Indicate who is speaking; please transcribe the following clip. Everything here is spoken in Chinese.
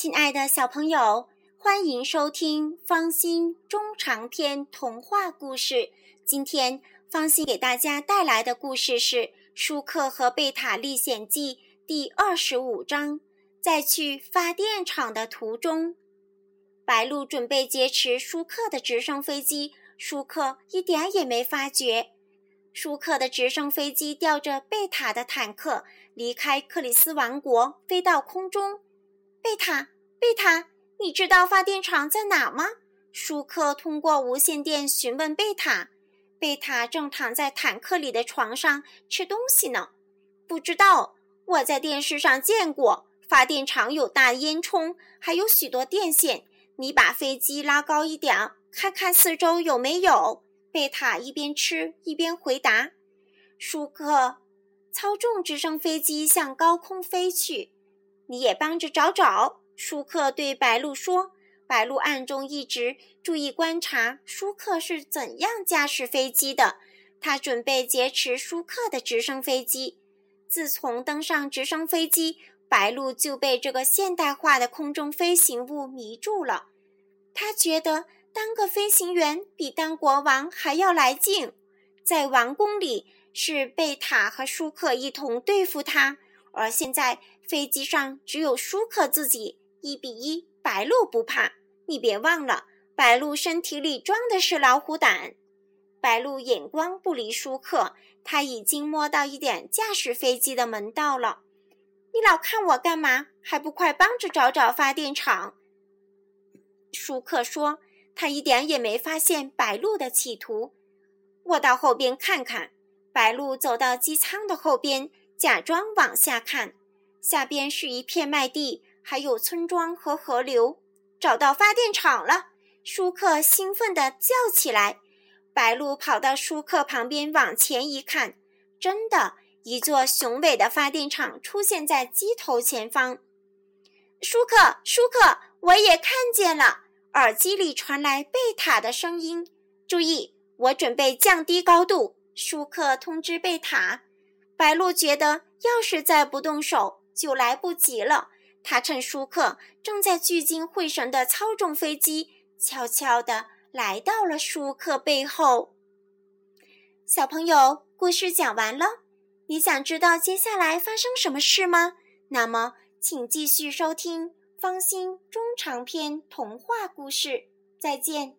Speaker 1: 亲爱的小朋友，欢迎收听方心中长篇童话故事。今天方心给大家带来的故事是《舒克和贝塔历险记》第二十五章。在去发电厂的途中，白鹿准备劫持舒克的直升飞机，舒克一点也没发觉。舒克的直升飞机吊着贝塔的坦克，离开克里斯王国，飞到空中。贝塔，贝塔，你知道发电厂在哪吗？舒克通过无线电询问贝塔。贝塔正躺在坦克里的床上吃东西呢。不知道，我在电视上见过。发电厂有大烟囱，还有许多电线。你把飞机拉高一点，看看四周有没有。贝塔一边吃一边回答。舒克操纵直升飞机向高空飞去。你也帮着找找，舒克对白鹿说。白鹿暗中一直注意观察舒克是怎样驾驶飞机的。他准备劫持舒克的直升飞机。自从登上直升飞机，白鹿就被这个现代化的空中飞行物迷住了。他觉得当个飞行员比当国王还要来劲。在王宫里，是贝塔和舒克一同对付他，而现在。飞机上只有舒克自己，一比一，白鹿不怕。你别忘了，白鹿身体里装的是老虎胆。白鹿眼光不离舒克，他已经摸到一点驾驶飞机的门道了。你老看我干嘛？还不快帮着找找发电厂？舒克说，他一点也没发现白鹿的企图。我到后边看看。白鹿走到机舱的后边，假装往下看。下边是一片麦地，还有村庄和河流。找到发电厂了！舒克兴奋地叫起来。白鹿跑到舒克旁边，往前一看，真的，一座雄伟的发电厂出现在机头前方。舒克，舒克，我也看见了！耳机里传来贝塔的声音：“注意，我准备降低高度。”舒克通知贝塔。白鹿觉得，要是再不动手，就来不及了。他趁舒克正在聚精会神地操纵飞机，悄悄地来到了舒克背后。小朋友，故事讲完了，你想知道接下来发生什么事吗？那么，请继续收听方心中长篇童话故事。再见。